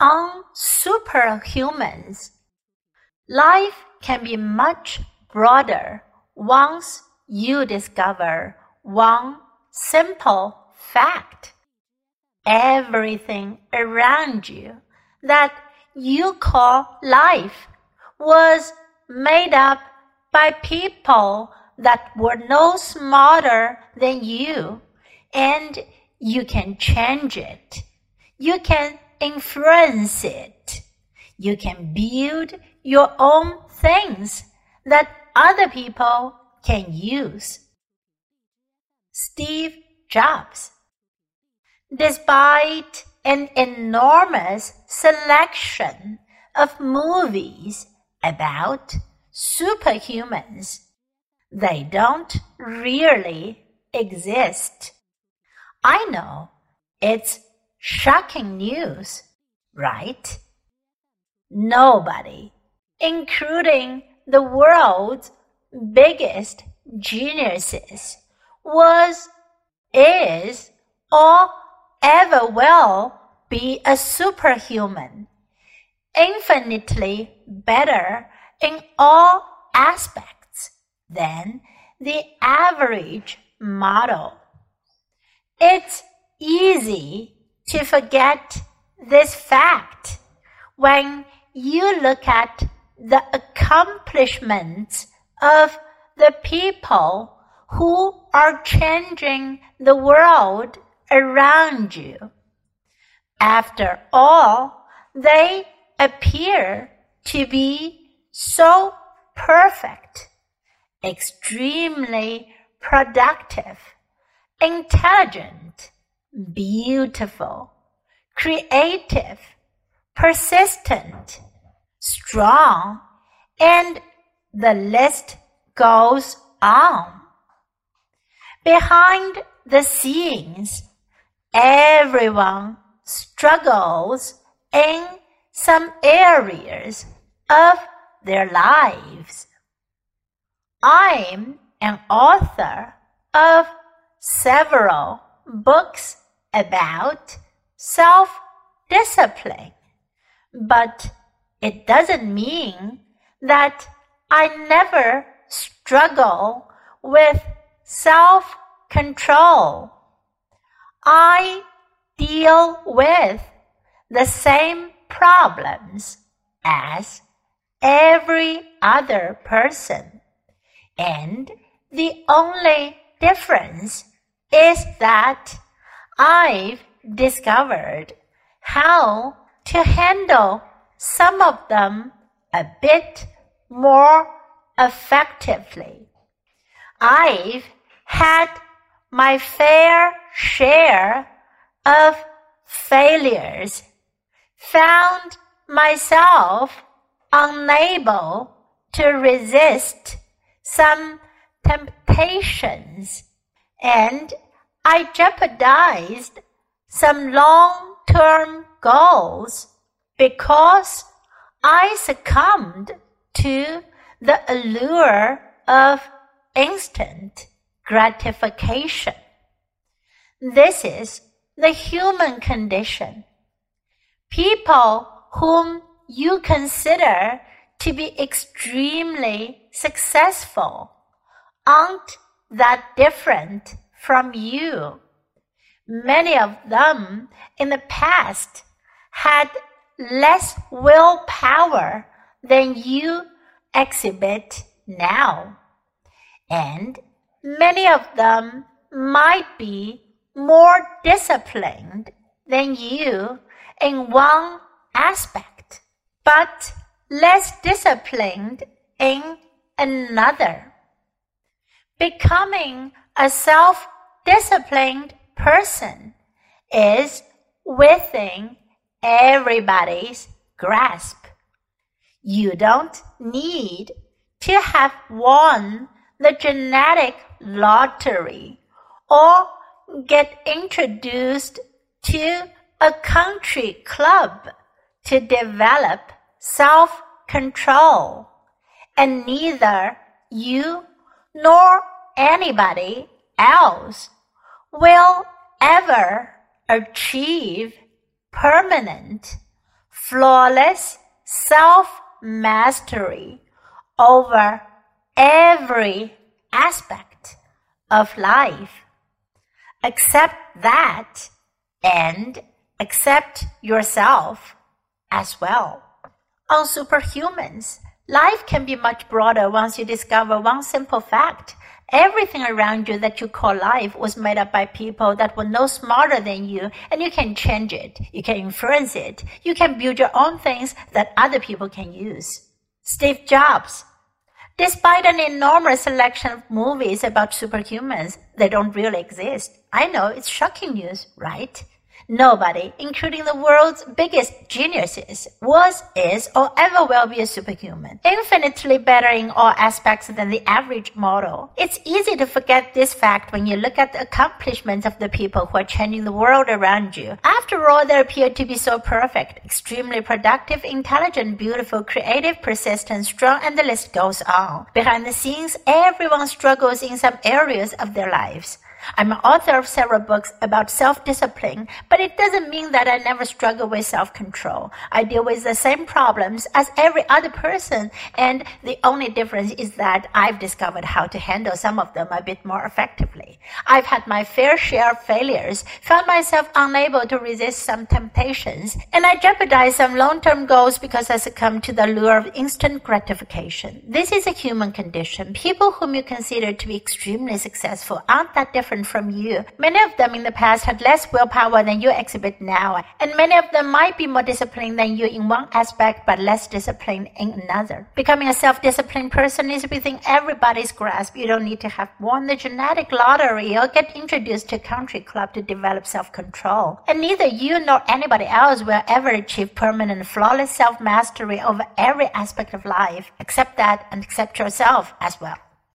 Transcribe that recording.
on superhumans. Life can be much broader once you discover one simple fact. Everything around you that you call life was made up by people that were no smarter than you, and you can change it. You can influence it. You can build your own things that other people can use. Steve Jobs. Despite an enormous selection of movies about superhumans, they don't really exist. I know it's shocking news, right? Nobody, including the world's biggest geniuses, was, is, or ever will be a superhuman, infinitely better in all aspects than the average model. It's easy to forget this fact when you look at the accomplishments of the people who are changing the world around you. After all, they appear to be so perfect, extremely productive, intelligent, beautiful, creative, persistent, strong, and the list goes on. Behind the scenes, everyone struggles in some areas of their lives. I'm an author of several books about self discipline, but it doesn't mean that I never struggle with self control. I deal with the same problems as every other person. And the only difference is that I've discovered how to handle some of them a bit more effectively. I've had my fair share of failures, found myself unable to resist some temptations, and I jeopardized some long term goals because I succumbed to the allure of instant gratification. This is the human condition. People whom you consider to be extremely successful aren't that different from you. Many of them in the past had less willpower than you exhibit now. And many of them might be more disciplined than you in one aspect, but less disciplined in another. Becoming a self disciplined person is within everybody's grasp. You don't need to have won the genetic lottery or get introduced to a country club to develop self control, and neither you nor anybody else will ever achieve permanent flawless self mastery over every aspect of life. Accept that and accept yourself as well. On superhumans, life can be much broader once you discover one simple fact. Everything around you that you call life was made up by people that were no smarter than you, and you can change it. You can influence it. You can build your own things that other people can use. Steve Jobs. Despite an enormous selection of movies about superhumans, they don't really exist. I know it's shocking news, right? Nobody, including the world's biggest geniuses, was, is, or ever will be a superhuman. Infinitely better in all aspects than the average model. It's easy to forget this fact when you look at the accomplishments of the people who are changing the world around you. After all, they appear to be so perfect, extremely productive, intelligent, beautiful, creative, persistent, strong, and the list goes on. Behind the scenes, everyone struggles in some areas of their lives. I'm an author of several books about self-discipline, but it doesn't mean that I never struggle with self-control. I deal with the same problems as every other person, and the only difference is that I've discovered how to handle some of them a bit more effectively. I've had my fair share of failures, found myself unable to resist some temptations, and I jeopardized some long-term goals because I succumbed to the lure of instant gratification. This is a human condition. People whom you consider to be extremely successful aren't that different different from you. Many of them in the past had less willpower than you exhibit now, and many of them might be more disciplined than you in one aspect but less disciplined in another. Becoming a self-disciplined person is within everybody's grasp. You don't need to have won the genetic lottery or get introduced to a country club to develop self-control. And neither you nor anybody else will ever achieve permanent flawless self-mastery over every aspect of life. Accept that and accept yourself as well.